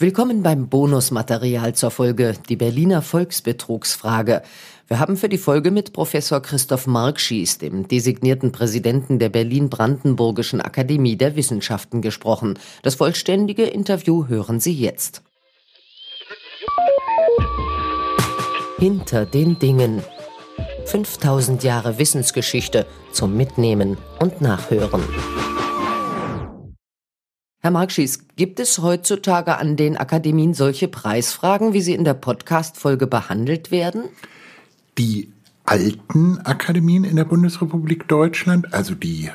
Willkommen beim Bonusmaterial zur Folge Die Berliner Volksbetrugsfrage. Wir haben für die Folge mit Professor Christoph Markschies, dem designierten Präsidenten der Berlin-Brandenburgischen Akademie der Wissenschaften, gesprochen. Das vollständige Interview hören Sie jetzt. Hinter den Dingen. 5000 Jahre Wissensgeschichte zum Mitnehmen und Nachhören. Herr Markschies, gibt es heutzutage an den Akademien solche Preisfragen, wie sie in der Podcast-Folge behandelt werden? Die alten Akademien in der Bundesrepublik Deutschland, also die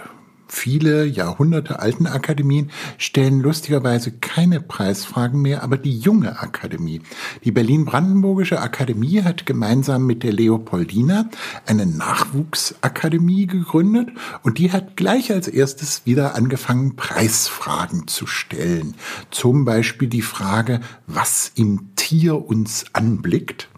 Viele Jahrhunderte alten Akademien stellen lustigerweise keine Preisfragen mehr, aber die junge Akademie. Die Berlin-Brandenburgische Akademie hat gemeinsam mit der Leopoldina eine Nachwuchsakademie gegründet und die hat gleich als erstes wieder angefangen, Preisfragen zu stellen. Zum Beispiel die Frage, was im Tier uns anblickt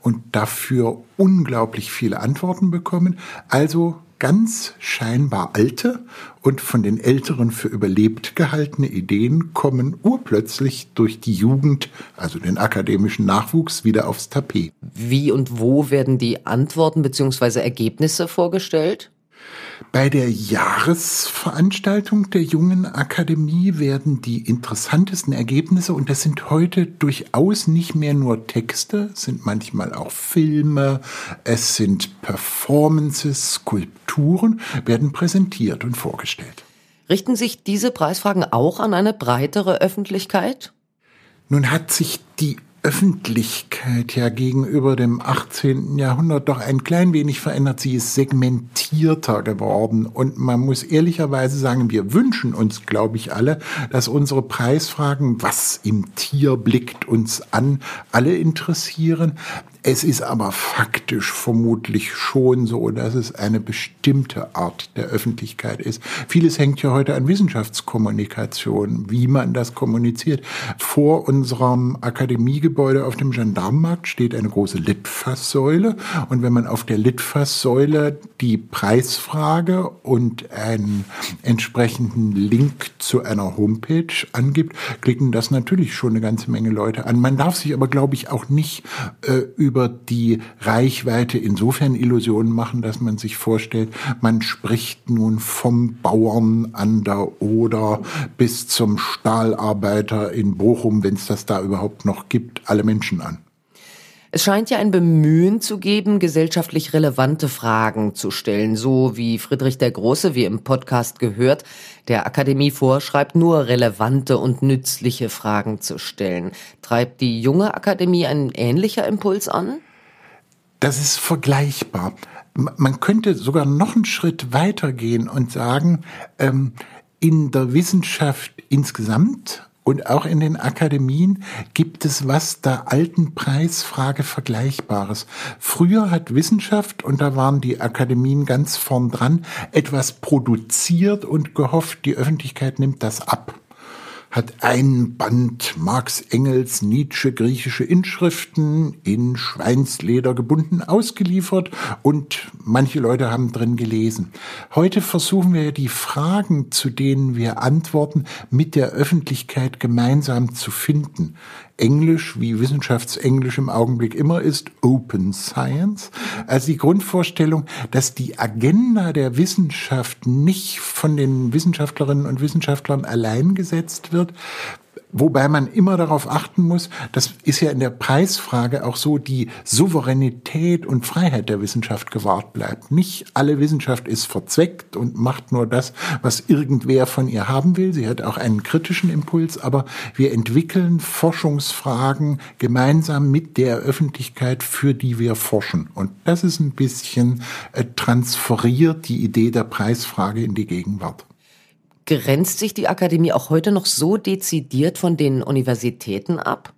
und dafür unglaublich viele Antworten bekommen. Also ganz scheinbar alte und von den Älteren für überlebt gehaltene Ideen kommen urplötzlich durch die Jugend, also den akademischen Nachwuchs, wieder aufs Tapet. Wie und wo werden die Antworten bzw. Ergebnisse vorgestellt? Bei der Jahresveranstaltung der Jungen Akademie werden die interessantesten Ergebnisse, und das sind heute durchaus nicht mehr nur Texte, es sind manchmal auch Filme, es sind Performances, Skulpturen, werden präsentiert und vorgestellt. Richten sich diese Preisfragen auch an eine breitere Öffentlichkeit? Nun hat sich die Öffentlichkeit ja gegenüber dem 18. Jahrhundert doch ein klein wenig verändert. Sie ist segmentierter geworden. Und man muss ehrlicherweise sagen, wir wünschen uns, glaube ich, alle, dass unsere Preisfragen, was im Tier blickt uns an, alle interessieren. Es ist aber faktisch vermutlich schon so, dass es eine bestimmte Art der Öffentlichkeit ist. Vieles hängt ja heute an Wissenschaftskommunikation, wie man das kommuniziert. Vor unserem Akademiegebäude auf dem Gendarmenmarkt steht eine große Litfaßsäule und wenn man auf der Litfaßsäule die Preisfrage und einen entsprechenden Link zu einer Homepage angibt, klicken das natürlich schon eine ganze Menge Leute an. Man darf sich aber, glaube ich, auch nicht äh, über die Reichweite insofern Illusionen machen, dass man sich vorstellt, man spricht nun vom Bauern an der Oder bis zum Stahlarbeiter in Bochum, wenn es das da überhaupt noch gibt, alle Menschen an. Es scheint ja ein Bemühen zu geben, gesellschaftlich relevante Fragen zu stellen, so wie Friedrich der Große, wie im Podcast gehört, der Akademie vorschreibt, nur relevante und nützliche Fragen zu stellen. Treibt die junge Akademie ein ähnlicher Impuls an? Das ist vergleichbar. Man könnte sogar noch einen Schritt weitergehen und sagen, ähm, in der Wissenschaft insgesamt und auch in den Akademien gibt es was der alten Preisfrage Vergleichbares. Früher hat Wissenschaft, und da waren die Akademien ganz vorn dran, etwas produziert und gehofft, die Öffentlichkeit nimmt das ab hat ein Band Marx Engels Nietzsche griechische Inschriften in Schweinsleder gebunden ausgeliefert und manche Leute haben drin gelesen. Heute versuchen wir die Fragen, zu denen wir antworten, mit der Öffentlichkeit gemeinsam zu finden. Englisch, wie Wissenschaftsenglisch im Augenblick immer ist, Open Science. Also die Grundvorstellung, dass die Agenda der Wissenschaft nicht von den Wissenschaftlerinnen und Wissenschaftlern allein gesetzt wird, Wobei man immer darauf achten muss, das ist ja in der Preisfrage auch so, die Souveränität und Freiheit der Wissenschaft gewahrt bleibt. Nicht alle Wissenschaft ist verzweckt und macht nur das, was irgendwer von ihr haben will. Sie hat auch einen kritischen Impuls, aber wir entwickeln Forschungsfragen gemeinsam mit der Öffentlichkeit, für die wir forschen. Und das ist ein bisschen äh, transferiert die Idee der Preisfrage in die Gegenwart. Grenzt sich die Akademie auch heute noch so dezidiert von den Universitäten ab?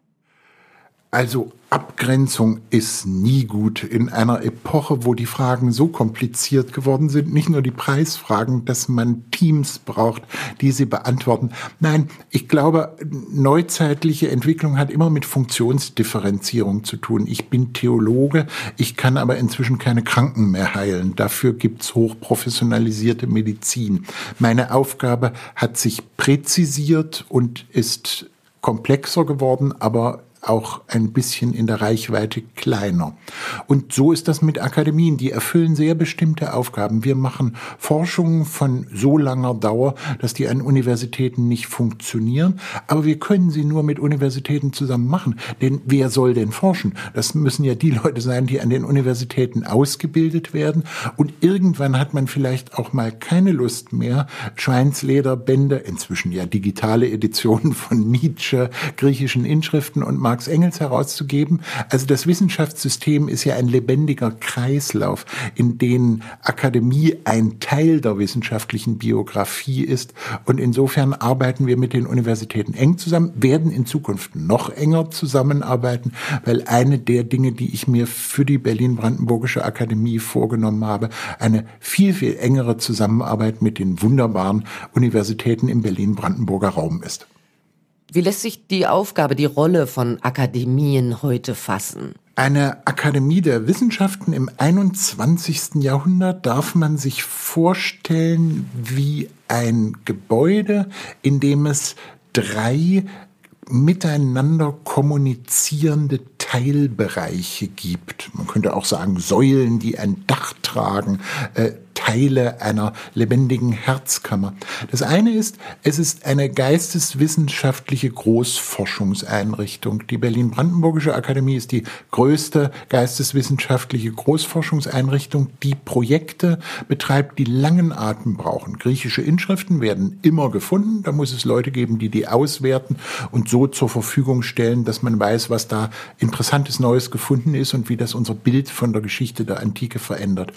Also Abgrenzung ist nie gut in einer Epoche, wo die Fragen so kompliziert geworden sind. Nicht nur die Preisfragen, dass man Teams braucht, die sie beantworten. Nein, ich glaube, neuzeitliche Entwicklung hat immer mit Funktionsdifferenzierung zu tun. Ich bin Theologe, ich kann aber inzwischen keine Kranken mehr heilen. Dafür gibt's hochprofessionalisierte Medizin. Meine Aufgabe hat sich präzisiert und ist komplexer geworden, aber auch ein bisschen in der Reichweite kleiner. Und so ist das mit Akademien. Die erfüllen sehr bestimmte Aufgaben. Wir machen Forschungen von so langer Dauer, dass die an Universitäten nicht funktionieren. Aber wir können sie nur mit Universitäten zusammen machen. Denn wer soll denn forschen? Das müssen ja die Leute sein, die an den Universitäten ausgebildet werden. Und irgendwann hat man vielleicht auch mal keine Lust mehr, Schweinslederbände, inzwischen ja digitale Editionen von Nietzsche, griechischen Inschriften und Marx Engels herauszugeben. Also das Wissenschaftssystem ist ja ein lebendiger Kreislauf, in dem Akademie ein Teil der wissenschaftlichen Biografie ist. Und insofern arbeiten wir mit den Universitäten eng zusammen, werden in Zukunft noch enger zusammenarbeiten, weil eine der Dinge, die ich mir für die Berlin-Brandenburgische Akademie vorgenommen habe, eine viel, viel engere Zusammenarbeit mit den wunderbaren Universitäten im Berlin-Brandenburger Raum ist. Wie lässt sich die Aufgabe, die Rolle von Akademien heute fassen? Eine Akademie der Wissenschaften im 21. Jahrhundert darf man sich vorstellen wie ein Gebäude, in dem es drei miteinander kommunizierende Teilbereiche gibt. Man könnte auch sagen Säulen, die ein Dach tragen, äh, Teile einer lebendigen Herzkammer. Das eine ist, es ist eine geisteswissenschaftliche Großforschungseinrichtung. Die Berlin-Brandenburgische Akademie ist die größte geisteswissenschaftliche Großforschungseinrichtung, die Projekte betreibt, die langen Atem brauchen. Griechische Inschriften werden immer gefunden. Da muss es Leute geben, die die auswerten und so zur Verfügung stellen, dass man weiß, was da interessantes Neues gefunden ist und wie das unser Bild von der Geschichte der Antike verändert.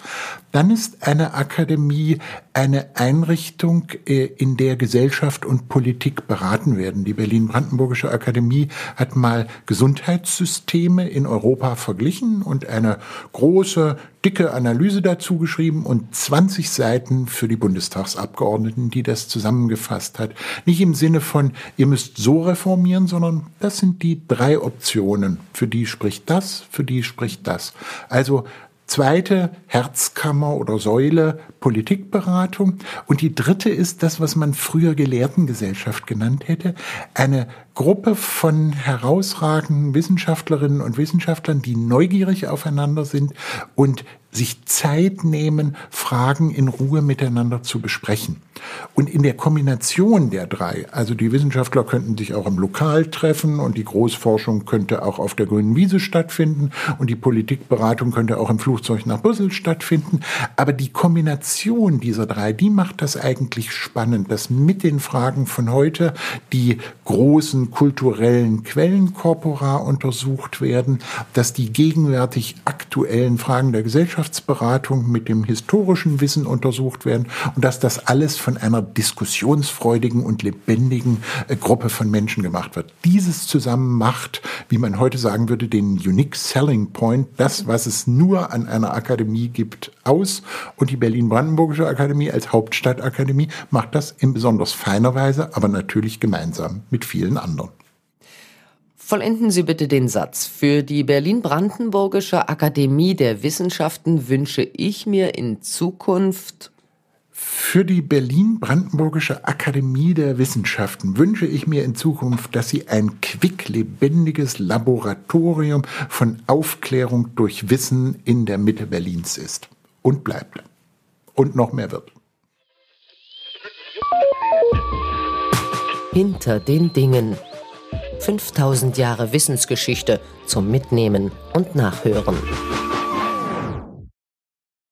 Dann ist eine Akademie eine Einrichtung, äh, in der Gesellschaft und Politik beraten werden. Die Berlin-Brandenburgische Akademie hat mal Gesundheitssysteme in Europa verglichen und eine große, dicke Analyse dazu geschrieben und 20 Seiten für die Bundestagsabgeordneten, die das zusammengefasst hat. Nicht im Sinne von, ihr müsst so reformieren, sondern das sind die drei Optionen. Für die spricht das, für die spricht das. Also zweite Herzkammer oder Säule Politikberatung. Und die dritte ist das, was man früher Gelehrtengesellschaft genannt hätte. Eine Gruppe von herausragenden Wissenschaftlerinnen und Wissenschaftlern, die neugierig aufeinander sind und sich Zeit nehmen, Fragen in Ruhe miteinander zu besprechen. Und in der Kombination der drei, also die Wissenschaftler könnten sich auch im Lokal treffen und die Großforschung könnte auch auf der grünen Wiese stattfinden und die Politikberatung könnte auch im Flugzeug nach Brüssel stattfinden. Aber die Kombination dieser drei, die macht das eigentlich spannend, dass mit den Fragen von heute die großen kulturellen Quellenkorpora untersucht werden, dass die gegenwärtig aktuellen Fragen der Gesellschaftsberatung mit dem historischen Wissen untersucht werden und dass das alles von einer diskussionsfreudigen und lebendigen äh, Gruppe von Menschen gemacht wird. Dieses zusammen macht, wie man heute sagen würde, den Unique Selling Point, das, was es nur an einer Akademie gibt, aus. Und die Berlin-Brandenburgische Akademie als Hauptstadtakademie macht das in besonders feiner Weise, aber natürlich gemeinsam mit vielen anderen. Vollenden Sie bitte den Satz. Für die Berlin-Brandenburgische Akademie der Wissenschaften wünsche ich mir in Zukunft für die Berlin-Brandenburgische Akademie der Wissenschaften wünsche ich mir in Zukunft, dass sie ein quicklebendiges Laboratorium von Aufklärung durch Wissen in der Mitte Berlins ist und bleibt. Und noch mehr wird. Hinter den Dingen. 5000 Jahre Wissensgeschichte zum Mitnehmen und Nachhören.